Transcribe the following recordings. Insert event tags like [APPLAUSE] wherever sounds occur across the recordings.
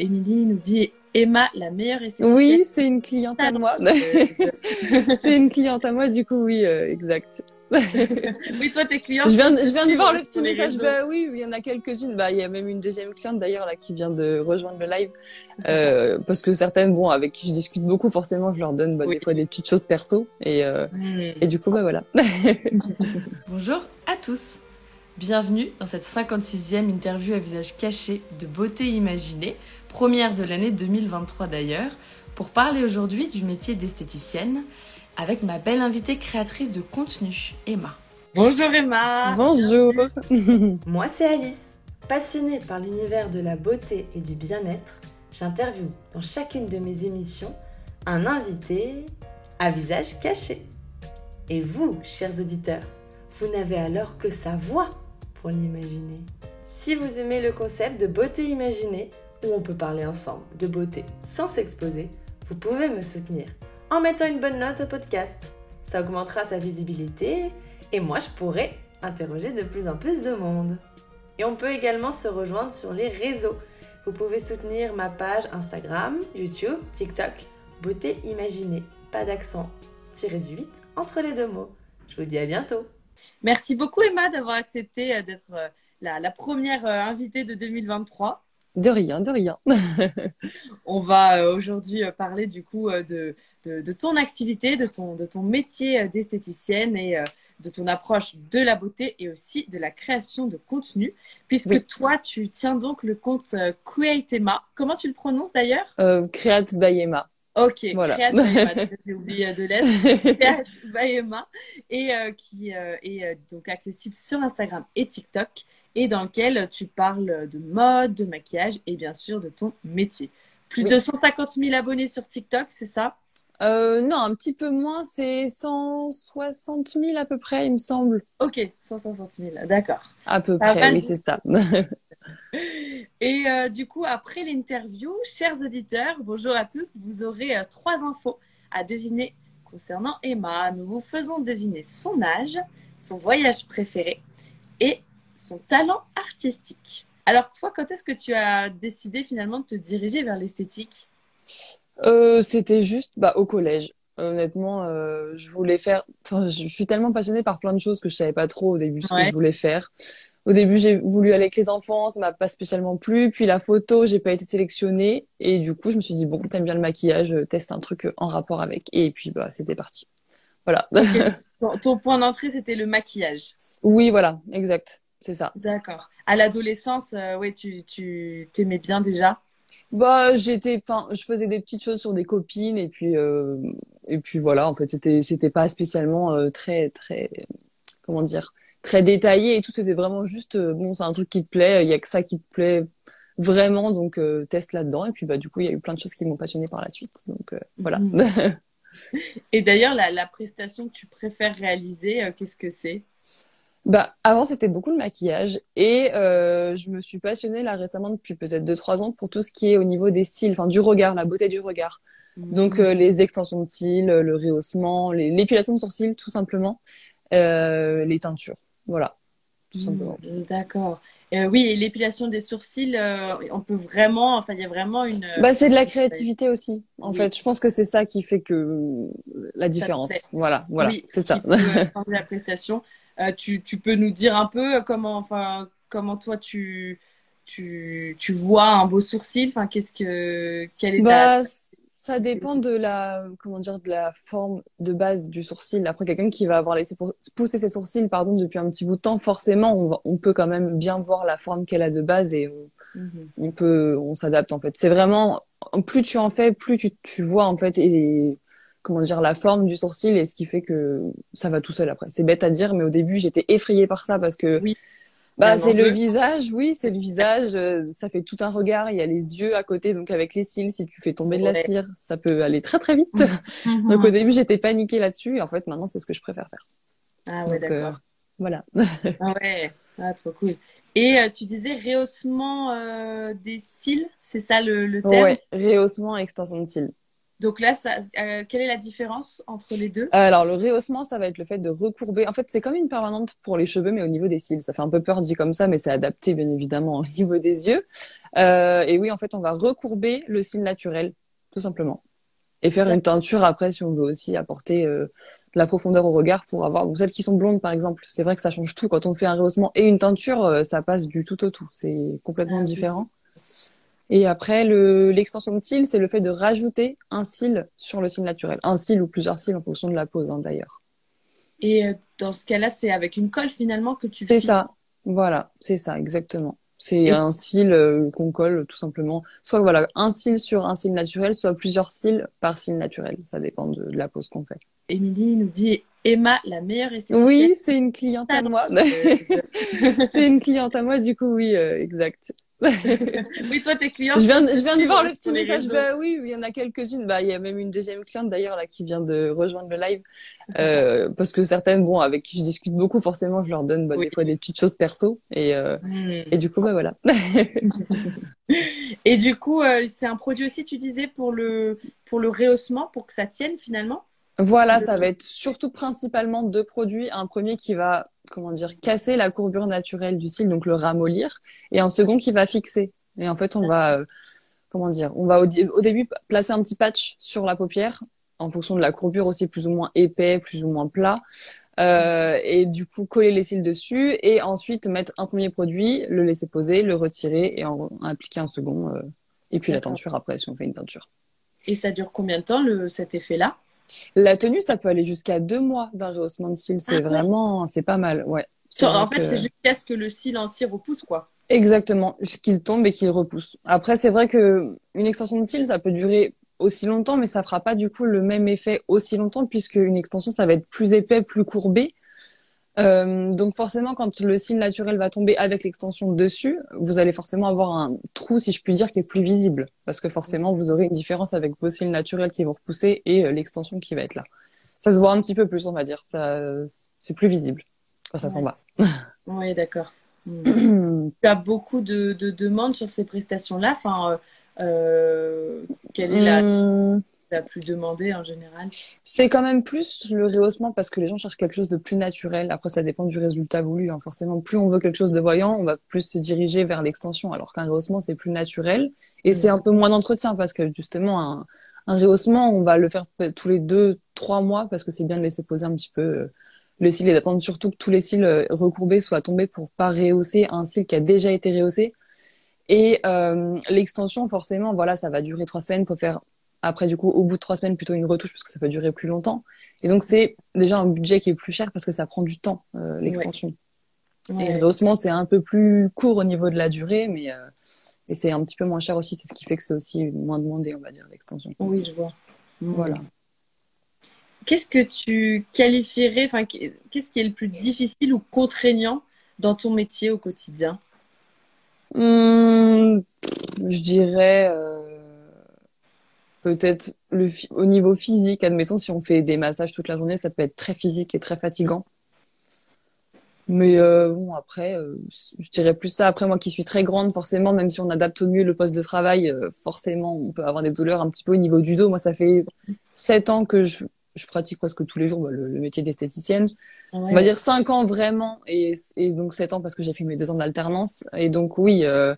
Émilie nous dit Emma, la meilleure esthéticienne. Oui, c'est une cliente à moi. [LAUGHS] c'est une cliente à moi, du coup, oui, euh, exact. [LAUGHS] oui, toi, tes clientes. Je viens, je viens de voir le petit message. Bah oui, il y en a quelques-unes. Bah, il y a même une deuxième cliente d'ailleurs là qui vient de rejoindre le live, [LAUGHS] euh, parce que certaines, bon, avec qui je discute beaucoup, forcément, je leur donne bah, des fois des petites choses perso, et euh, hmm. et du coup, bah voilà. Bonjour à tous. Bienvenue dans cette 56e interview à visage caché de beauté imaginée, première de l'année 2023 d'ailleurs, pour parler aujourd'hui du métier d'esthéticienne avec ma belle invitée créatrice de contenu, Emma. Bonjour Emma Bonjour [LAUGHS] Moi c'est Alice. Passionnée par l'univers de la beauté et du bien-être, j'interviewe dans chacune de mes émissions un invité à visage caché. Et vous, chers auditeurs, vous n'avez alors que sa voix pour l'imaginer. Si vous aimez le concept de beauté imaginée, où on peut parler ensemble de beauté sans s'exposer, vous pouvez me soutenir en mettant une bonne note au podcast. Ça augmentera sa visibilité et moi je pourrai interroger de plus en plus de monde. Et on peut également se rejoindre sur les réseaux. Vous pouvez soutenir ma page Instagram, YouTube, TikTok, Beauté Imaginée. Pas d'accent, tiré du 8 entre les deux mots. Je vous dis à bientôt. Merci beaucoup Emma d'avoir accepté euh, d'être euh, la, première euh, invitée de 2023. De rien, de rien. [LAUGHS] On va aujourd'hui parler du coup de, de, ton activité, de ton, de ton métier d'esthéticienne et de ton approche de la beauté et aussi de la création de contenu, puisque toi, tu tiens donc le compte Create Emma. Comment tu le prononces d'ailleurs? Create by Emma. Ok, voilà. [LAUGHS] j'ai oublié de l'être, Emma, et euh, qui euh, est euh, donc accessible sur Instagram et TikTok, et dans lequel tu parles de mode, de maquillage et bien sûr de ton métier. Plus de 150 000 abonnés sur TikTok, c'est ça? Non, un petit peu moins, c'est 160 000 à peu près, il me semble. Ok, 160 000, d'accord. À peu près, oui, c'est ça. [LAUGHS] Et euh, du coup, après l'interview, chers auditeurs, bonjour à tous, vous aurez euh, trois infos à deviner concernant Emma. Nous vous faisons deviner son âge, son voyage préféré et son talent artistique. Alors toi, quand est-ce que tu as décidé finalement de te diriger vers l'esthétique? Euh, C'était juste bah, au collège. Honnêtement, je voulais faire. Enfin, je suis tellement passionnée par plein de choses que je savais pas trop au début ce que je voulais faire au début, j'ai voulu aller avec les enfants, ça m'a pas spécialement plu. Puis la photo, j'ai pas été sélectionnée. Et du coup, je me suis dit, bon, t'aimes bien le maquillage, teste un truc en rapport avec. Et puis, bah, c'était parti. Voilà. [LAUGHS] ton, point d'entrée, c'était le maquillage. Oui, voilà, exact. C'est ça. D'accord. À l'adolescence, euh, ouais, tu, tu t'aimais bien déjà? Bah j'étais enfin je faisais des petites choses sur des copines et puis euh, et puis voilà en fait c'était c'était pas spécialement euh, très très comment dire très détaillé et tout. C'était vraiment juste, euh, bon, c'est un truc qui te plaît, il y a que ça qui te plaît vraiment, donc teste là-dedans. Et puis bah du coup, il y a eu plein de choses qui m'ont passionné par la suite. Donc voilà. Mmh. [LAUGHS] et d'ailleurs, la, la, prestation que tu préfères réaliser, qu'est-ce que c'est? Bah, avant, c'était beaucoup le maquillage et euh, je me suis passionnée là récemment depuis peut-être 2-3 ans pour tout ce qui est au niveau des cils, enfin du regard, la beauté du regard. Mmh. Donc les extensions de cils, le rehaussement, l'épilation de sourcils tout simplement, les teintures. Voilà, tout simplement. D'accord. Euh, oui, et l'épilation des sourcils, euh, on peut vraiment, enfin, il y a vraiment une. Bah, c'est de la créativité aussi. En fait, je pense que c'est ça qui fait que la différence. Voilà, voilà, c'est ça. l'appréciation. [LAUGHS] Euh, tu, tu peux nous dire un peu comment, enfin, comment toi tu, tu, tu vois un beau sourcil? Enfin, qu'est-ce que, quelle est bah, ça dépend de la, comment dire, de la forme de base du sourcil. Après, quelqu'un qui va avoir laissé pousser ses sourcils, pardon, depuis un petit bout de temps, forcément, on, on peut quand même bien voir la forme qu'elle a de base et on, mhm. on peut, on s'adapte en fait. C'est vraiment, plus tu en fais, plus tu, tu vois en fait et, comment dire, la forme du sourcil et ce qui fait que ça va tout seul après. C'est bête à dire, mais au début, j'étais effrayée par ça parce que oui. Bah, c'est le visage, oui, c'est le visage. Euh, ça fait tout un regard. Il y a les yeux à côté, donc avec les cils, si tu fais tomber de la cire, ça peut aller très très vite. [LAUGHS] donc au début, j'étais paniquée là-dessus, et en fait, maintenant, c'est ce que je préfère faire. Ah ouais, euh, d'accord. voilà. ah ouais, ah, trop cool. Et euh, tu disais rehaussement des cils, c'est ça le, le terme? Ouais, rehaussement, extension de cils. Donc là, ça, euh, quelle est la différence entre les deux? Alors, le rehaussement, ça va être le fait de recourber. En fait, c'est comme une permanente pour les cheveux, mais au niveau des cils. Ça fait un peu peur dit comme ça, mais c'est adapté, bien évidemment, au niveau des yeux. Euh, et oui, en fait, on va recourber le cil naturel, tout simplement. Et faire une teinture après, si on veut aussi apporter euh, de la profondeur au regard pour avoir. Ou celles qui sont blondes, par exemple, c'est vrai que ça change tout. Quand on fait un rehaussement et une teinture, euh, ça passe du tout au tout. C'est complètement ah différent. Et après, le, l'extension de cils, c'est le fait de rajouter un cil sur le cil naturel. Un cil ou plusieurs cils en fonction de la pose, hein, d'ailleurs. Et euh, dans ce cas-là, c'est avec une colle finalement que tu C'est ça. Voilà, c'est ça, exactement. C'est un cil euh, qu'on colle tout simplement. Soit voilà, un cil sur un cil naturel, soit plusieurs cils par cil naturel. Ça dépend de, la pose qu'on fait. Émilie nous dit Emma, la meilleure esthéticienne. Oui, c'est une cliente à moi. [LAUGHS] [LAUGHS] c'est une cliente à moi, du coup, oui, euh, exact. Oui, toi, tes clients. Je viens, je viens de voir le petit message. Bah oui, il y en a quelques-unes. Bah, il y a même une deuxième cliente d'ailleurs là qui vient de rejoindre le live, [LAUGHS] euh, parce que certaines, bon, avec qui je discute beaucoup, forcément, je leur donne bah, des fois des petites choses perso, et euh, hmm. et du coup, bah voilà. [LAUGHS] et du coup, euh, c'est un produit aussi, tu disais, pour le pour le rehaussement, pour que ça tienne finalement? Voilà, ça va être surtout principalement deux produits. Un premier qui va, comment dire, casser la courbure naturelle du cil, donc le ramollir, et un second qui va fixer. Et en fait, on va, euh, comment dire, on va au, début placer un petit patch sur la paupière, en fonction de la courbure aussi plus ou moins épais, plus ou moins plat. Euh, et du coup coller les cils dessus et ensuite mettre un premier produit, le laisser poser, le retirer et en, appliquer un second euh, et puis la teinture après si on fait une teinture. Et ça dure combien de temps le, cet effet-là? La tenue, ça peut aller jusqu'à deux mois d'un rehaussement de cils. C'est ah vraiment, c'est pas mal, ouais. En fait, c'est jusqu'à ce que le cil entier repousse, quoi. Exactement, qu'il tombe et qu'il repousse. Après, c'est vrai que une extension de cils, ça peut durer aussi longtemps, mais ça fera pas du coup le même effet aussi longtemps puisque une extension, ça va être plus épais, plus courbé. Euh, donc forcément, quand le cil naturel va tomber avec l'extension dessus, vous allez forcément avoir un trou, si je puis dire, qui est plus visible. Parce que forcément, vous aurez une différence avec vos cils naturels qui vont repousser et euh, l'extension qui va être là. Ça se voit un petit peu plus, on va dire. Ça, c'est plus visible quand ça s'en va. [LAUGHS] oui, d'accord. Hmm. [CLEARS THROAT] tu as beaucoup de, demandes sur ces prestations-là. Enfin, euh, quelle est la... Hmm la plus demandé en général C'est quand même plus le rehaussement parce que les gens cherchent quelque chose de plus naturel. Après, ça dépend du résultat voulu. Hein. Forcément, plus on veut quelque chose de voyant, on va plus se diriger vers l'extension. Alors qu'un rehaussement, c'est plus naturel. Et c'est mm. un peu moins d'entretien parce que justement, un, un, rehaussement, on va le faire tous les deux, trois mois parce que c'est bien de laisser poser un petit peu euh, le cil et d'attendre surtout que tous les cils euh, recourbés soient tombés pour pas rehausser un cil qui a déjà été rehaussé. Et euh, l'extension, forcément, voilà, ça va durer trois semaines. pour faire après, du coup, au bout de trois semaines, plutôt une retouche parce que ça peut durer plus longtemps. Et donc, c'est déjà un budget qui est plus cher parce que ça prend du temps, euh, l'extension. Et le rehaussement, c'est un peu plus court au niveau de la durée, mais euh, et c'est un petit peu moins cher aussi. C'est ce qui fait que c'est aussi moins demandé, on va dire, l'extension. Oui, je vois. Voilà. Qu'est-ce que tu qualifierais, enfin, qu'est-ce qui est le plus difficile ou contraignant dans ton métier au quotidien? Hum, Je dirais. Euh peut-être le au niveau physique, admettons si on fait des massages toute la journée, ça peut être très physique et très fatigant. Mais euh, bon après, euh, je dirais plus ça. Après moi qui suis très grande, forcément, même si on adapte au mieux le poste de travail, euh, forcément on peut avoir des douleurs un petit peu au niveau du dos. Moi ça fait sept ans que je, je pratique presque tous les jours bah, le, métier d'esthéticienne. Ah on va dire cinq ans vraiment et, et donc sept ans parce que j'ai fait mes deux ans d'alternance. Et donc oui je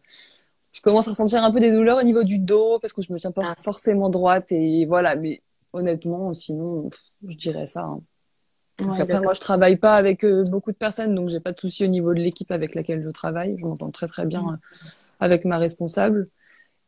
commence à ressentir un peu des douleurs au niveau du dos parce que je me tiens pas ah. forcément droite et voilà. Mais honnêtement, sinon, je dirais ça. Hein. Parce qu'après, moi, je travaille pas avec euh, beaucoup de personnes, donc j'ai pas de souci au niveau de l'équipe avec laquelle je travaille. Je m'entends très très bien mm. euh, avec ma responsable.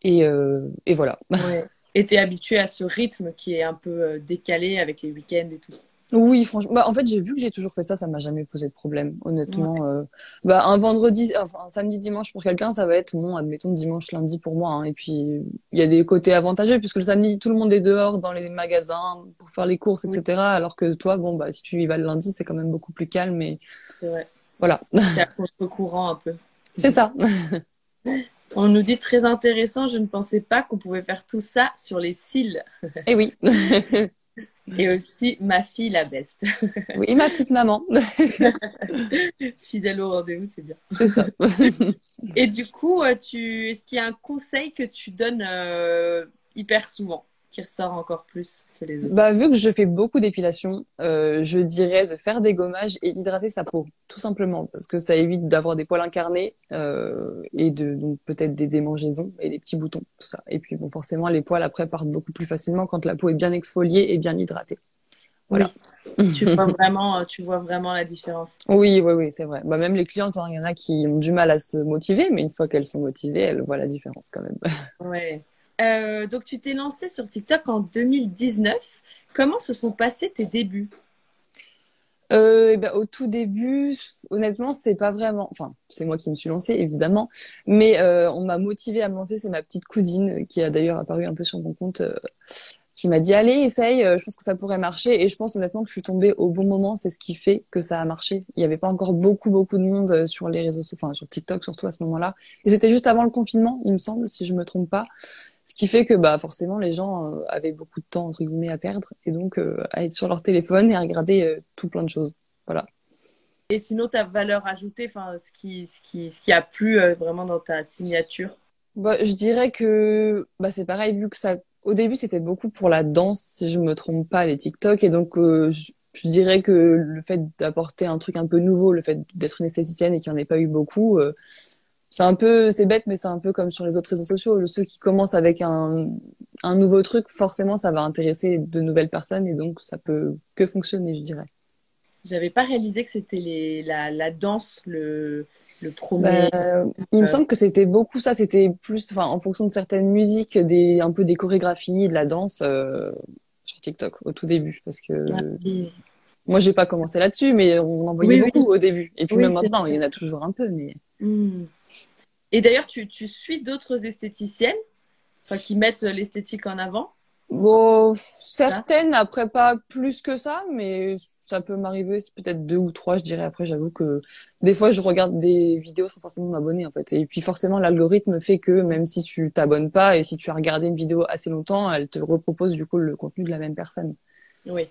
Et, euh, et voilà. Ouais. Et tu es habitué à ce rythme qui est un peu décalé avec les week-ends et tout. Oui, franchement. Bah, en fait, j'ai vu que j'ai toujours fait ça, ça m'a jamais posé de problème, honnêtement. Euh, bah, un vendredi, enfin, un samedi, dimanche pour quelqu'un, ça va être bon, admettons dimanche, lundi pour moi. Hein. Et puis, il y a des côtés avantageux puisque le samedi, tout le monde est dehors dans les magasins pour faire les courses, etc. Alors que toi, bon, bah, si tu y vas le lundi, c'est quand même beaucoup plus calme. Et vrai. voilà. [LAUGHS] C'est à contre-courant un peu. C'est ça. [LAUGHS] On nous dit très intéressant, je ne pensais pas qu'on pouvait faire tout ça sur les cils. Eh oui. [LAUGHS] Et aussi ma fille, la best. [LAUGHS] Oui, ma petite maman. [LAUGHS] Fidèle au rendez-vous, c'est bien. C'est ça. [LAUGHS] Et du coup, euh, tu... est-ce qu'il y a un conseil que tu donnes euh, hyper souvent? Qui ressort encore plus que les autres Bah, vu que je fais beaucoup d'épilation, euh, je dirais de faire des gommages et d'hydrater sa peau, tout simplement, parce que ça évite d'avoir des poils incarnés euh, et de donc peut-être des démangeaisons et des petits boutons, tout ça. Et puis bon, forcément, les poils après partent beaucoup plus facilement quand la peau est bien exfoliée et bien hydratée. Voilà. Oui. tu vois [LAUGHS] vraiment, tu vois vraiment la différence. Oui, oui, oui, c'est vrai. Bah, même les clientes, hein, il y en a qui ont du mal à se motiver, mais une fois qu'elles sont motivées, elles voient la différence quand même. Ouais. Euh, donc, tu t'es lancée sur TikTok en 2019. Comment se sont passés tes débuts? Euh, eh ben, au tout début, honnêtement, c'est pas vraiment. Enfin, c'est moi qui me suis lancée, évidemment, mais euh, on m'a motivée à me lancer. C'est ma petite cousine qui a d'ailleurs apparu un peu sur mon compte, qui m'a dit allez, essaye. Je pense que ça pourrait marcher. Et je pense honnêtement que je suis tombée au bon moment. C'est ce qui fait que ça a marché. Il y avait pas encore beaucoup, beaucoup de monde sur les réseaux, sociaux, enfin sur TikTok surtout à ce moment-là. Et c'était juste avant le confinement, il me semble, si je me trompe pas. Ce qui fait que bah forcément les gens euh, avaient beaucoup de temps entre guillemets à perdre et donc euh, à être sur leur téléphone et à regarder euh, tout plein de choses. Voilà. Et sinon, ta valeur ajoutée, enfin, ce qui, ce qui, ce qui a plu vraiment dans ta signature? Bah, je dirais que bah c'est pareil vu que ça au début c'était beaucoup pour la danse si je me trompe pas les TikTok et donc je, je dirais que le fait d'apporter un truc un peu nouveau, le fait d'être une esthéticienne et qu'il n'y en ait pas eu beaucoup, c'est un peu c'est bête mais c'est un peu comme sur les autres réseaux sociaux, ceux qui commencent avec un un nouveau truc, forcément ça va intéresser de nouvelles personnes et donc ça peut que fonctionner, je dirais. J'avais pas réalisé que c'était la, la danse, le, le premier. Bah, il me semble que c'était beaucoup ça, c'était plus, enfin, en fonction de certaines musiques, des, un peu des chorégraphies, de la danse euh, sur TikTok au tout début, parce que Ouais. moi j'ai pas commencé là-dessus, mais on en voyait Oui, oui. beaucoup au début, et puis Oui, même maintenant, il y en a toujours un peu, mais Et d'ailleurs, tu, tu suis d'autres esthéticiennes? Enfin, qui mettent l'esthétique en avant? Bon, certaines après pas plus que ça, mais ça peut m'arriver, c'est peut-être deux ou trois, je dirais. Après, j'avoue que des fois je regarde des vidéos sans forcément m'abonner en fait, et puis forcément l'algorithme fait que même si tu t'abonnes pas et si tu as regardé une vidéo assez longtemps, elle te repropose du coup le contenu de la même personne. Oui.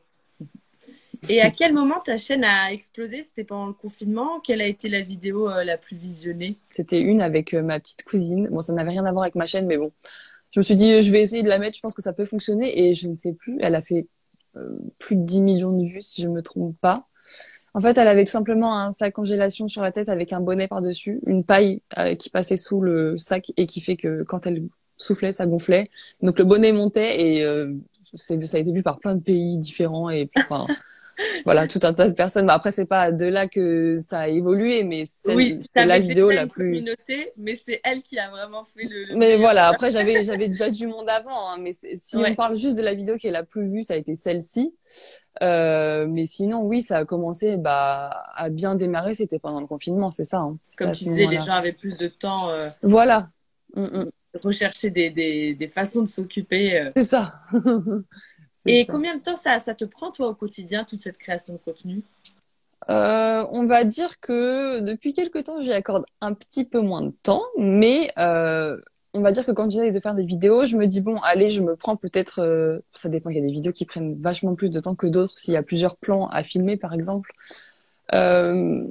Et à quel moment ta chaîne a explosé? C'était pendant le confinement? Quelle a été la vidéo euh, la plus visionnée? C'était une avec euh, ma petite cousine. Bon, ça n'avait rien à voir avec ma chaîne, mais bon. Je me suis dit, euh, je vais essayer de la mettre, je pense que ça peut fonctionner. Et je ne sais plus, elle a fait plus de 10 millions de vues, si je me trompe pas. En fait, elle avait simplement un sac congélation sur la tête avec un bonnet par-dessus, une paille qui passait sous le sac et qui fait que quand elle soufflait, ça gonflait. Donc le bonnet montait et ça a été vu par plein de pays différents et puis, enfin, voilà, tout un tas de personnes. Bah, après, c'est pas de là que ça a évolué, mais c'est, Oui, la vidéo la plus. communauté, mais c'est elle qui a vraiment fait le. le Mais voilà, après j'avais j'avais déjà du monde avant, hein, mais si Ouais. on parle juste de la vidéo qui est la plus vue, ça a été celle-ci. Euh, mais sinon, oui, ça a commencé bah, à bien démarrer, c'était pendant le confinement, c'est ça. Hein. Comme tu disais, les gens avaient plus de temps, euh, Voilà, Mm, mm. rechercher des, des, des façons de s'occuper. euh. c'est ça. [LAUGHS] Et ça. combien de temps ça, ça te prend, toi, au quotidien, toute cette création de contenu? Euh, on va dire que depuis quelque temps, j'y accorde un petit peu moins de temps, mais euh, on va dire que quand j'essaie de faire des vidéos, je me dis bon, allez, je me prends peut-être, euh, ça dépend, il y a des vidéos qui prennent vachement plus de temps que d'autres, s'il y a plusieurs plans à filmer par exemple. Je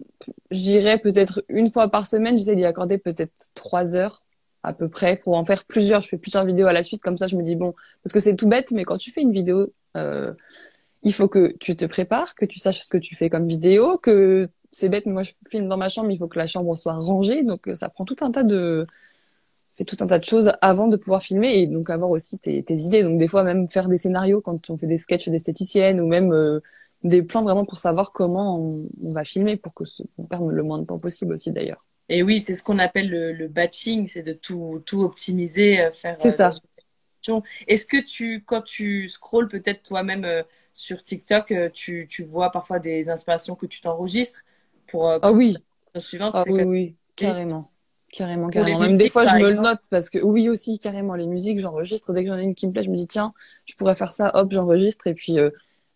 dirais peut-être une fois par semaine, j'essaie d'y accorder peut-être trois heures à peu près pour en faire plusieurs. Je fais plusieurs vidéos à la suite, comme ça je me dis bon, parce que c'est tout bête, mais quand tu fais une vidéo, euh, il faut que tu te prépares, que tu saches ce que tu fais comme vidéo, que c'est bête, mais moi je filme dans ma chambre, il faut que la chambre soit rangée, donc ça prend tout un tas de fait tout un tas de choses avant de pouvoir filmer et donc avoir aussi tes, idées. Donc des fois même faire des scénarios quand on fait des sketchs d'esthéticienne ou même euh, des plans vraiment pour savoir comment on, on va filmer pour que ce- on perde le moins de temps possible aussi d'ailleurs. Et oui, c'est ce qu'on appelle le, le batching, c'est de tout, tout optimiser, euh, faire. C'est ça. une direction. Est-ce que tu, quand tu scrolles peut-être toi-même euh, sur TikTok, euh, tu, tu vois parfois des inspirations que tu t'enregistres pour, euh, Ah pour oui, la suivante ah oui, comme- oui, carrément. Carrément, carrément. Même des fois, je me le note parce que oui aussi, carrément, les musiques, j'enregistre. Dès que j'en ai une qui me plaît, je me dis tiens, je pourrais faire ça, hop, j'enregistre. Et puis, euh,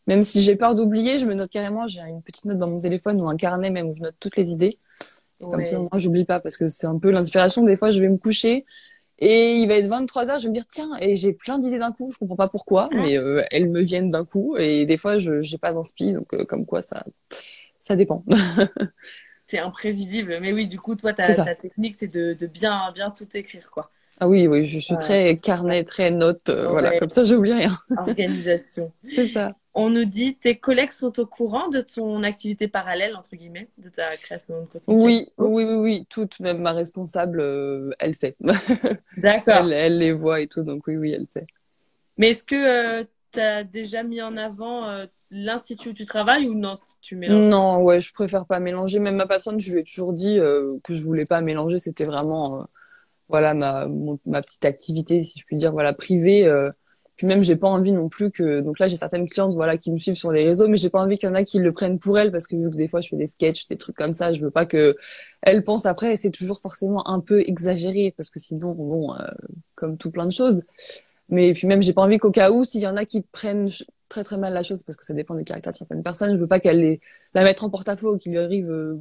même si j'ai peur d'oublier, je me note carrément. J'ai une petite note dans mon téléphone ou un carnet même où je note toutes les idées. Et comme Ouais. ça, moi, j'oublie pas parce que c'est un peu l'inspiration. Des fois, je vais me coucher et il va être 23 heures, je vais me dire tiens, et j'ai plein d'idées d'un coup. Je comprends pas pourquoi, Ah. mais euh, elles me viennent d'un coup. Et des fois, je j'ai pas d'inspi, donc euh, comme quoi ça ça dépend. [LAUGHS] C'est imprévisible. Mais oui, du coup, toi, ta, ta technique, c'est de, de bien, bien tout écrire, quoi. Ah oui, oui, je suis très carnet, très note, voilà, comme ça j'oublie rien. Organisation. [LAUGHS] C'est ça. On nous dit tes collègues sont au courant de ton activité parallèle entre guillemets, de ta création de contenu. Oui, oui, oui, oui, toute, même ma responsable, elle sait. [LAUGHS] D'accord. elle, elle, les voit et tout, donc oui, oui, elle sait. Mais est-ce que tu as déjà mis en avant l'institut où tu travailles ou non tu mélanges Non, ouais, je préfère pas mélanger. Même ma patronne, je lui ai toujours dit euh, que je voulais pas mélanger. C'était vraiment, euh, voilà, ma, ma petite activité, si je puis dire, voilà, privée. Euh. Puis même, j'ai pas envie non plus que. Donc là, j'ai certaines clientes, voilà, qui me suivent sur les réseaux, mais j'ai pas envie qu'il y en a qui le prennent pour elles parce que vu que des fois, je fais des sketchs, des trucs comme ça, je veux pas que elles pensent après. Et c'est toujours forcément un peu exagéré parce que sinon, bon, comme tout plein de choses. Mais puis même, j'ai pas envie qu'au cas où, s'il y en a qui prennent très très mal la chose parce que ça dépend des caractères de certaines personnes. Je veux pas qu'elle les... la mette en porte-à-faux, qu'il lui arrive euh,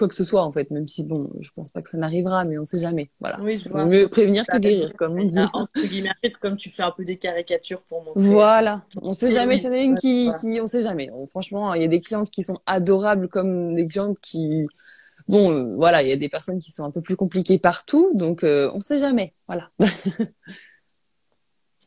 quoi que ce soit en fait, même si bon, je pense pas que ça n'arrivera, mais on sait jamais. Voilà. Oui, je vois. Mieux prévenir que guérir, comme on dit. Entre guillemets, comme tu fais un peu des caricatures pour montrer. Voilà. On sait jamais. S'il y en a une qui, qui, on sait jamais. Franchement, il y a des clientes qui sont adorables comme des clientes qui, bon, euh, voilà, il y a des personnes qui sont un peu plus compliquées partout, donc euh, on sait jamais. Voilà. [LAUGHS]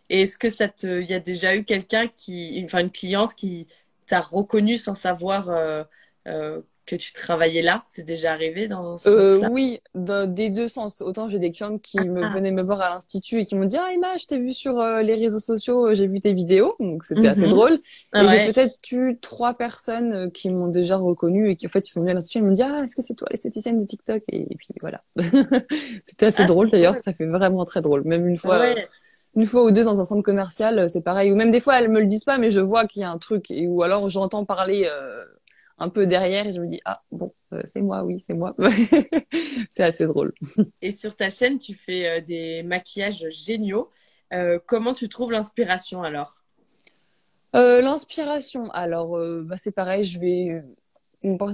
Et est-ce que ça te, il y a déjà eu quelqu'un qui, enfin une cliente qui t'a reconnu sans savoir euh, euh, que tu travaillais là C'est déjà arrivé dans ce euh, Oui, des deux sens. Autant j'ai des clientes qui me ah. venaient me voir à l'institut et qui m'ont dit ah Emma, je t'ai vu sur euh, les réseaux sociaux, j'ai vu tes vidéos, donc c'était assez mhm. drôle. Ah et j'ai peut-être eu trois personnes qui m'ont déjà reconnue et qui en fait ils sont venus à l'institut et m'ont dit ah est-ce que c'est toi l'esthéticienne de TikTok? Et, puis voilà. [LAUGHS] c'était assez ah, drôle d'ailleurs, ça fait vraiment très drôle. Même une fois. Ouais une fois ou deux dans un centre commercial, euh, c'est pareil. Ou même des fois, elles me le disent pas, mais je vois qu'il y a un truc. Et, ou alors, j'entends parler euh, un peu derrière et je me dis, ah bon, euh, c'est moi, oui, c'est moi. [LAUGHS] c'est assez drôle. Et sur ta chaîne, tu fais des maquillages géniaux. comment tu trouves l'inspiration alors? L'inspiration, alors, bah, c'est pareil, je vais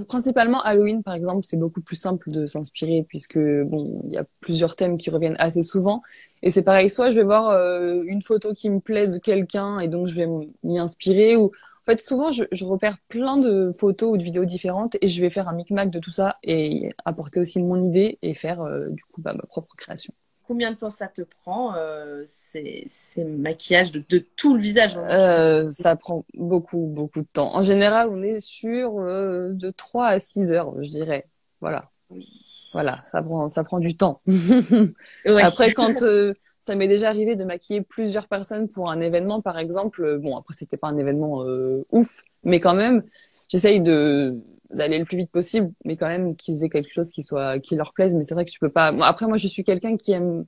Principalement Halloween, par exemple, c'est beaucoup plus simple de s'inspirer puisque bon, il y a plusieurs thèmes qui reviennent assez souvent. Et c'est pareil, soit je vais voir euh, une photo qui me plaît de quelqu'un et donc je vais m'y inspirer. Ou en fait, souvent je, je, repère plein de photos ou de vidéos différentes et je vais faire un micmac de tout ça et apporter aussi mon idée et faire euh, du coup bah, ma propre création combien de temps ça te prend euh, ces, ces, maquillages de, de, tout le visage euh, Ça prend beaucoup, beaucoup de temps. En général, on est sur euh, de 3 à 6 heures, je dirais. Voilà. Oui. Voilà, ça prend, ça prend du temps. [LAUGHS] Après, quand euh, ça m'est déjà arrivé de maquiller plusieurs personnes pour un événement, par exemple, bon, après, c'était pas un événement ouf, mais quand même, j'essaye de d'aller le plus vite possible, mais quand même qu'ils aient quelque chose qui soit qui leur plaise. Mais c'est vrai que tu peux pas. après, moi, je suis quelqu'un qui aime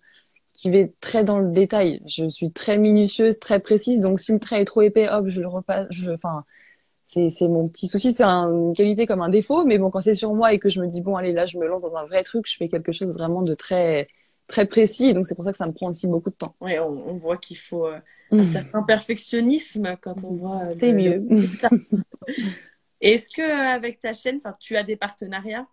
qui va très dans le détail. Je suis très minutieuse, très précise. Donc, si le trait est trop épais, hop, je le repasse. Je, enfin, c'est c'est mon petit souci. C'est une qualité comme un défaut. Mais bon, quand c'est sur moi et que je me dis bon, allez, là, je me lance dans un vrai truc, je fais quelque chose vraiment de très très précis. Et donc, c'est pour ça que ça me prend aussi beaucoup de temps. Oui, on, voit qu'il faut euh, [LAUGHS] un certain perfectionnisme quand on voit. Euh, c'est mieux. [LAUGHS] Est-ce que euh, avec ta chaîne, tu as des partenariats?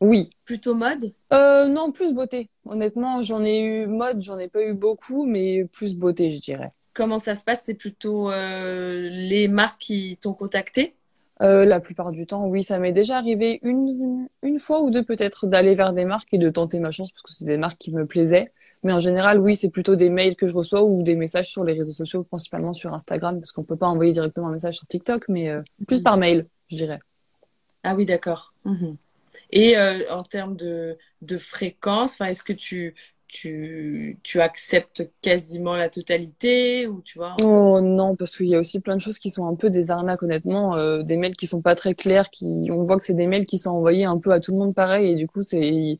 Oui. Plutôt mode? Euh, Non, plus beauté. Honnêtement, j'en ai eu mode, j'en ai pas eu beaucoup, mais plus beauté, je dirais. Comment ça se passe? C'est plutôt euh, les marques qui t'ont contacté? La plupart du temps, oui, ça m'est déjà arrivé une, une fois ou deux peut-être d'aller vers des marques et de tenter ma chance parce que c'est des marques qui me plaisaient. Mais en général, oui, c'est plutôt des mails que je reçois ou des messages sur les réseaux sociaux, principalement sur Instagram, parce qu'on peut pas envoyer directement un message sur TikTok, mais plus par mail je dirais. Ah oui, d'accord. Mhm. Et euh, en termes de, de fréquence, est-ce que tu, tu, tu acceptes quasiment la totalité ou tu vois Oh non, parce qu'il y a aussi plein de choses qui sont un peu des arnaques, honnêtement, euh, des mails qui sont pas très clairs, qui on voit que c'est des mails qui sont envoyés un peu à tout le monde pareil et du coup c'est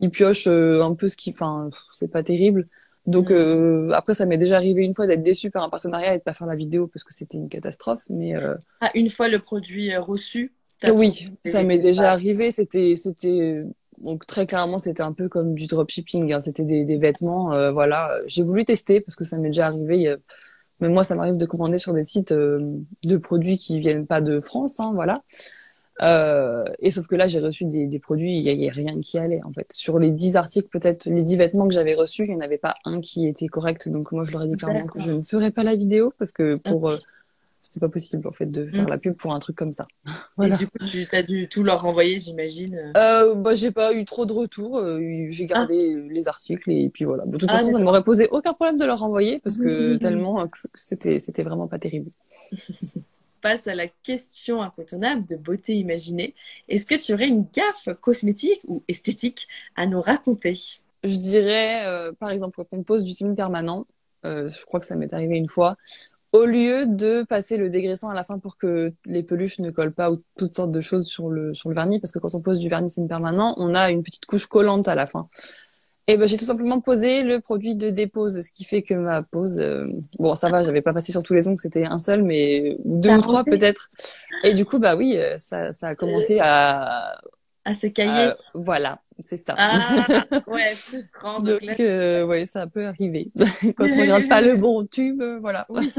ils, piochent euh, un peu ce qui, enfin c'est pas terrible. Donc mm. après ça m'est déjà arrivé une fois d'être déçu par un partenariat et de pas faire la vidéo parce que c'était une catastrophe, mais ah, une fois le produit reçu oui, ça m'est déjà arrivé. C'était, c'était donc très clairement, c'était un peu comme du dropshipping. Hein. C'était des, des, vêtements, euh, voilà. J'ai voulu tester parce que ça m'est déjà arrivé. Même moi, ça m'arrive de commander sur des sites euh, de produits qui viennent pas de France, hein, voilà. Euh, et sauf que là, j'ai reçu des, des produits, il y, a rien qui allait en fait. Sur les dix articles, peut-être les dix vêtements que j'avais reçus, il n'y en avait pas un qui était correct. Donc moi, je leur ai dit clairement que je ne ferais pas la vidéo parce que pour c'est pas possible en fait de faire Mm. la pub pour un truc comme ça. Et Voilà. du coup, tu as dû tout leur renvoyer, j'imagine. Euh, bah, j'ai pas eu trop de retours. euh, j'ai gardé les articles et puis voilà. De toute Ah, façon, ça d'accord. m'aurait posé aucun problème de leur renvoyer parce que Mhm. tellement euh, c'était c'était vraiment pas terrible. [LAUGHS] passe à la question incontournable de beauté imaginée. Est-ce que tu aurais une gaffe cosmétique ou esthétique à nous raconter? Je dirais, euh, par exemple, quand on pose du semi permanent, euh, je crois que ça m'est arrivé une fois, au lieu de passer le dégraissant à la fin pour que les peluches ne collent pas ou toutes sortes de choses sur le, sur le vernis, parce que quand on pose du vernis semi permanent, on a une petite couche collante à la fin. Et ben, j'ai tout simplement posé le produit de dépose, ce qui fait que ma pose, euh, bon, ça va, j'avais pas passé sur tous les ongles, c'était un seul, mais deux ou trois peut-être. Et du coup, bah oui, euh, ça, ça a commencé à, à à- voilà, c'est ça. Ah, [LAUGHS] ouais, frustrant. Donc Donc, euh, ouais, ça peut arriver. [LAUGHS] Quand on regarde pas le bon tube, euh, voilà. oui,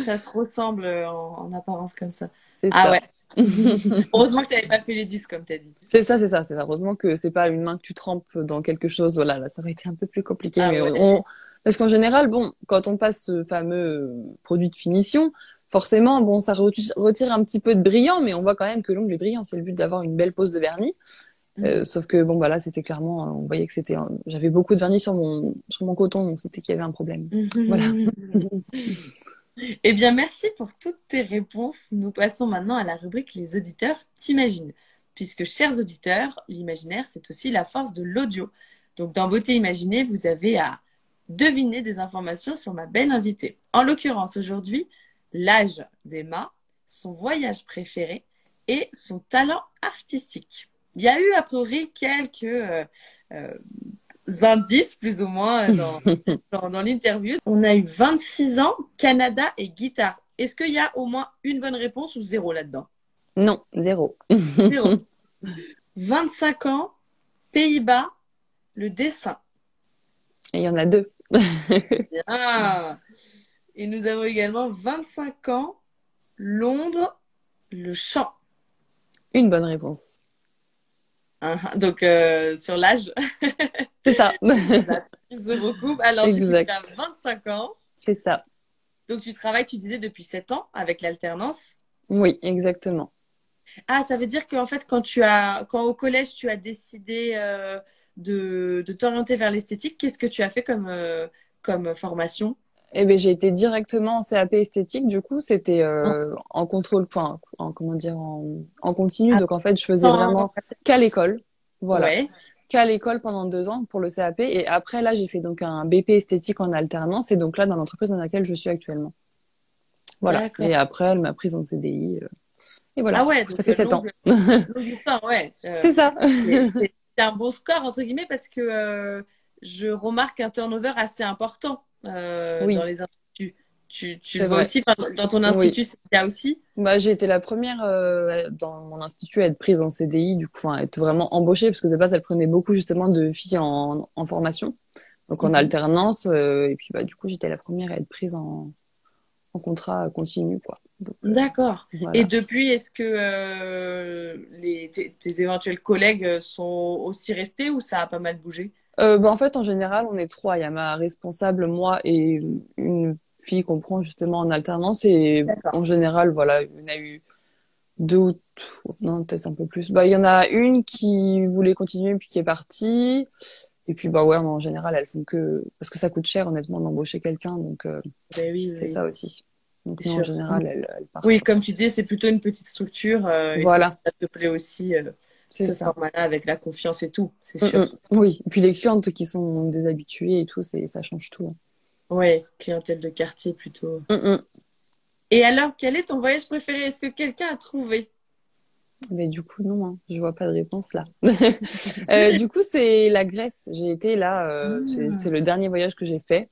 ça se ressemble en, en apparence comme ça. C'est Ah ça. ouais. [LAUGHS] Heureusement que tu n'avais pas fait les 10 comme tu as dit. C'est ça, c'est ça, c'est ça. Heureusement que c'est pas une main que tu trempes dans quelque chose. Voilà, là, ça aurait été un peu plus compliqué. Ah mais ouais. on... Parce qu'en général, bon, quand on passe ce fameux produit de finition, forcément, bon, ça retire un petit peu de brillant, mais on voit quand même que l'ongle est brillant. C'est le but d'avoir une belle pose de vernis. Mm. Euh, sauf que bon, voilà, c'était clairement, euh, on voyait que c'était, j'avais beaucoup de vernis sur mon sur mon coton, donc c'était qu'il y avait un problème. [LAUGHS] Voilà. [LAUGHS] Eh bien, merci pour toutes tes réponses. Nous passons maintenant à la rubrique Les auditeurs t'imaginent. Puisque, chers auditeurs, l'imaginaire, c'est aussi la force de l'audio. Donc, dans Beauté Imaginée, vous avez à deviner des informations sur ma belle invitée. En l'occurrence, aujourd'hui, l'âge d'Emma, son voyage préféré et son talent artistique. Il y a eu, a priori, quelques euh, euh, indices, plus ou moins, euh, dans, [LAUGHS] dans, dans l'interview. On a eu 26 ans, Canada et guitare. Est-ce qu'il y a au moins une bonne réponse ou zéro là-dedans? Non, zéro. Zéro. [LAUGHS] 25 ans, Pays-Bas, le dessin. Et il y en a deux. [LAUGHS] Bien. Et nous avons également 25 ans, Londres, le chant. Une bonne réponse. Hein, Donc, euh, sur l'âge, [LAUGHS] C'est ça. ils se recoupent. Alors, coup, tu Exact. as 25 ans. C'est ça. Donc, tu travailles, tu disais, depuis 7 ans avec l'alternance. Oui, exactement. Ah, ça veut dire qu'en fait, quand tu as, quand au collège, tu as décidé euh, de, de t'orienter vers l'esthétique, qu'est-ce que tu as fait comme, euh, comme formation? Eh ben, j'ai été directement en CAP esthétique. Du coup, c'était euh, en contrôle, enfin, en comment dire, en, en continu. Ah, Donc, en fait, je faisais vraiment qu'à l'école. Voilà. Ouais. Qu'à l'école pendant deux ans pour le CAP. Et après, là, j'ai fait donc un BP esthétique en alternance. Et donc là, dans l'entreprise dans laquelle je suis actuellement. Voilà. Et après, elle m'a prise en CDI. euh, Et voilà. Ah ouais, ça fait sept ans. [LAUGHS] ouais. Euh, C'est ça. c'est un bon score, entre guillemets, parce que euh, je remarque un turnover assez important euh, Oui. dans les instituts. Tu, le vois vrai. aussi, enfin, dans ton institut, c'est le cas aussi. Bah, j'ai été la première euh, dans mon institut à être prise en CDI, du coup, enfin, à être vraiment embauchée, parce que de base, elle prenait beaucoup justement de filles en, en formation, donc en Mhm. alternance, euh, et puis bah, du coup, j'étais la première à être prise en, en contrat continu, quoi. D'accord. voilà. Et depuis, est-ce que euh, les, tes, tes éventuels collègues sont aussi restés ou ça a pas mal bougé? Euh, bah, en fait, en général, on est trois. Il y a ma responsable, moi et une fille qu'on prend justement en alternance, et en général, voilà, il y en a eu deux ou non, peut-être un peu plus. Bah, il y en a une qui voulait continuer puis qui est partie. Et puis, bah ouais, en général, elles font que, parce que ça coûte cher, honnêtement, d'embaucher quelqu'un. Donc, euh, Ben oui, c'est oui. ça aussi. Donc, non, en général, elles, elles partent. Oui, comme tu disais, c'est plutôt une petite structure. euh, et Voilà. ça, ça te plaît aussi, euh, ce ça. format-là, avec la confiance et tout, c'est Mm, sûr. mm. Oui. Et puis, les clientes qui sont des habituées et tout, c'est, ça change tout. Ouais, clientèle de quartier plutôt. Mm. Et alors, quel est ton voyage préféré? Est-ce que quelqu'un a trouvé? Mais du coup, non, hein. Je vois pas de réponse là. [LAUGHS] Euh, du coup, c'est la Grèce. J'ai été là, euh, Ah. c'est, le dernier voyage que j'ai fait,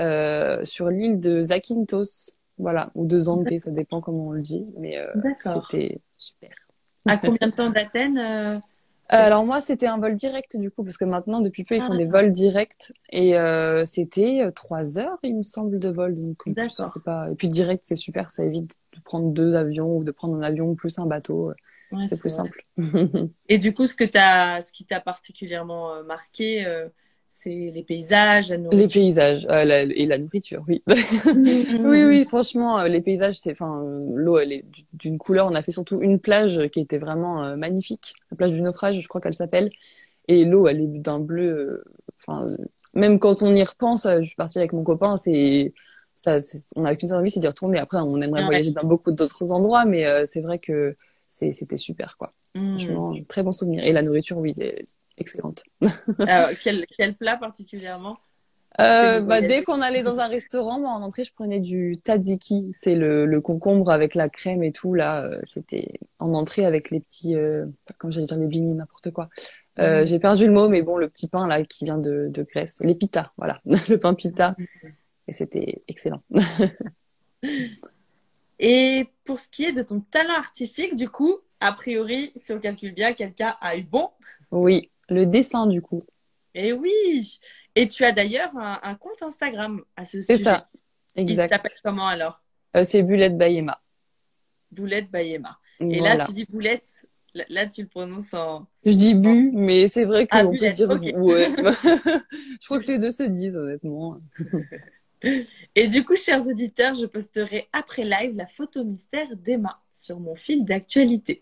euh, sur l'île de Zakynthos. Voilà, ou de Zante, ça dépend comment on le dit, mais c'était super. À combien de temps d'Athènes? euh, Euh, alors moi, c'était un vol direct du coup, parce que maintenant, depuis peu, ils font Ah. des vols directs, et euh, c'était euh, trois heures, il me semble, de vol. Donc, pas... Et puis direct, c'est super, ça évite de prendre deux avions ou de prendre un avion plus un bateau. Ouais, c'est plus vrai. simple. [LAUGHS] Et du coup, ce que t'as, ce qui t'a particulièrement marqué, euh, C'est les paysages, la Les nourriture. paysages euh, la- et la nourriture, oui. [LAUGHS] Oui, oui, franchement, euh, les paysages, c'est, enfin, euh, l'eau, elle est d'une couleur. On a fait surtout une plage qui était vraiment euh, magnifique, la plage du naufrage, je crois qu'elle s'appelle. Et l'eau, elle est d'un bleu. Enfin, euh, même quand on y repense, je suis partie avec mon copain, c'est ça, on n'a qu'une seule envie, c'est d'y retourner. Après, on aimerait Ouais. voyager dans beaucoup d'autres endroits, mais c'est vrai que c'était super, quoi. Mm. Franchement, très bon souvenir. Et la nourriture, oui, excellente. Alors, quel, quel plat particulièrement Euh, bah, dès qu'on allait dans un restaurant, moi, en entrée, je prenais du tzatziki. C'est le, le concombre avec la crème et tout, là. euh, C'était en entrée avec les petits, euh, comme j'allais dire, les blinis, n'importe quoi. Euh, Mhm. J'ai perdu le mot, mais bon, le petit pain, là, qui vient de, de Grèce. Les pita, voilà. [LAUGHS] Le pain pita. Et c'était excellent. [LAUGHS] Et pour ce qui est de ton talent artistique, du coup, a priori, si on calcule bien, quelqu'un a eu bon. Oui, le dessin, du coup. Et oui Et tu as d'ailleurs un, un compte Instagram à ce C'est sujet. ça. Il Exact. s'appelle comment alors? Euh, c'est Bulette Bayema. Boulette by Emma. Et Voilà. là, tu dis boulette, là, tu le prononces en... Je dis bu, mais c'est vrai Ah, qu'on peut Bulette, dire ok. ouais. [LAUGHS] [LAUGHS] Je crois que les deux se disent, honnêtement. [LAUGHS] Et du coup, chers auditeurs, je posterai après live la photo mystère d'Emma sur mon fil d'actualité.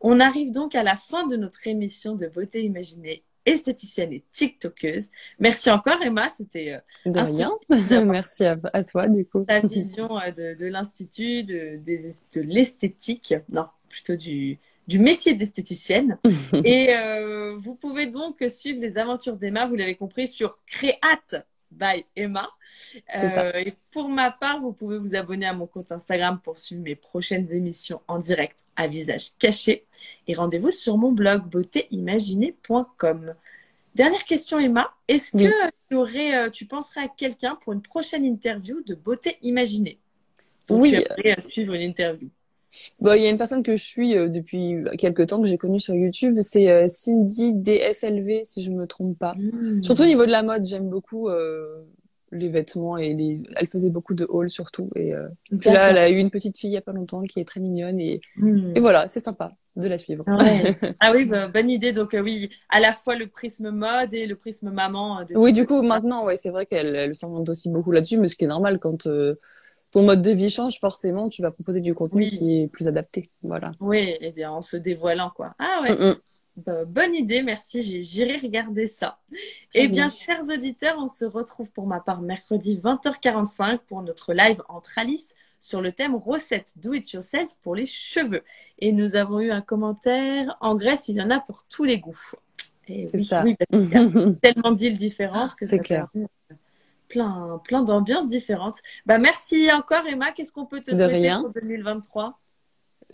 On arrive donc à la fin de notre émission de beauté imaginée, esthéticienne et TikTokeuse. Merci encore Emma, c'était euh, De rien. [LAUGHS] Merci à, à toi, du coup. ta vision euh, de, de l'institut, de, l'esthétique, non, plutôt du, du métier d'esthéticienne. [LAUGHS] Et euh, vous pouvez donc suivre les aventures d'Emma, vous l'avez compris, sur Créate by Emma. Euh, et pour ma part, vous pouvez vous abonner à mon compte Instagram pour suivre mes prochaines émissions en direct à visage caché. Et rendez-vous sur mon blog beautéimaginée.com. Dernière question, Emma. Est-ce que Oui. tu, aurais, euh, tu penserais à quelqu'un pour une prochaine interview de beauté imaginée? Donc, Oui. Tu euh, suivre une interview. Bon, il y a une personne que je suis euh, depuis quelques temps que j'ai connue sur YouTube, c'est euh, Cindy DSLV, si je me trompe pas. Surtout au niveau de la mode, j'aime beaucoup euh, les vêtements et les... elle faisait beaucoup de hauls surtout. Et euh, puis là, elle a eu une petite fille il y a pas longtemps qui est très mignonne et, Hmm. et voilà, c'est sympa de la suivre. Ah, ouais. [LAUGHS] Ah oui, bah, bonne idée. Donc euh, oui, à la fois le prisme mode et le prisme maman. euh, de- Oui, du coup, maintenant, ouais, c'est vrai qu'elle elle s'oriente aussi beaucoup là-dessus, mais ce qui est normal quand euh, ton mode de vie change, forcément, tu vas proposer du contenu Oui. qui est plus adapté. Voilà. Oui, et en se dévoilant quoi. Ah ouais. Mm, mm. Bah, bonne idée, merci. J'irai regarder ça. Très Eh bien, bien. chers auditeurs, on se retrouve pour ma part mercredi 20h45 pour notre live entre Alice sur le thème recette do it yourself pour les cheveux. Et nous avons eu un commentaire. En Grèce, il y en a pour tous les goûts. Et C'est oui, ça. oui, [LAUGHS] tellement d'îles différentes que C'est clair. permet, Plein, plein d'ambiances différentes. Bah, merci encore, Emma. Qu'est-ce qu'on peut te De souhaiter rien. pour 2023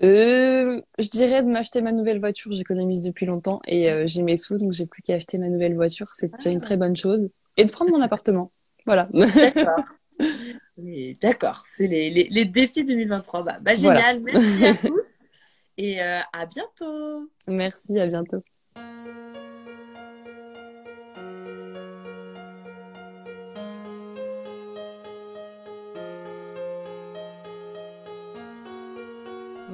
Euh, je dirais de m'acheter ma nouvelle voiture. J'économise depuis longtemps et euh, j'ai mes sous, donc j'ai plus qu'à acheter ma nouvelle voiture. C'est déjà une Ah. très bonne chose. Et de prendre mon appartement. Voilà. D'accord. [LAUGHS] D'accord, c'est les, les, les défis 2023. Bah, bah, génial, merci à [LAUGHS] tous et euh, à bientôt. Merci, à bientôt.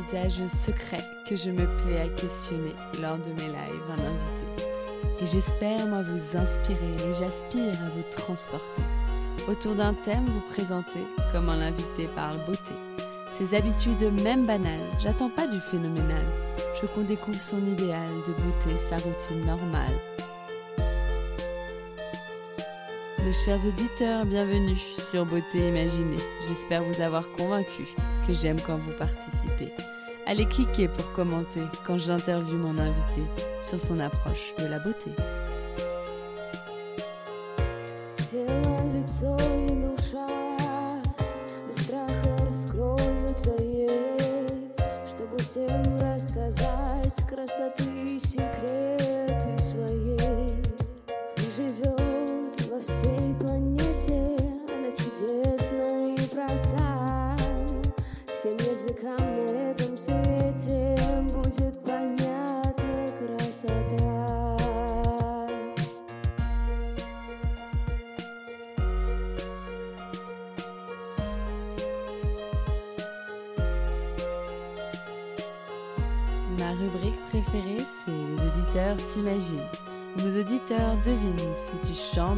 Visage secret que je me plais à questionner lors de mes lives un invité. Et j'espère, moi, vous inspirer et j'aspire à vous transporter. Autour d'un thème, vous présenter comment l'invité parle beauté. Ses habitudes même banales, j'attends pas du phénoménal. Je qu'on découvre son idéal de beauté, sa routine normale. Mes chers auditeurs, bienvenue sur Beauté Imaginée. J'espère vous avoir convaincu que j'aime quand vous participez. Allez cliquer pour commenter quand j'interviewe mon invité sur son approche de la beauté.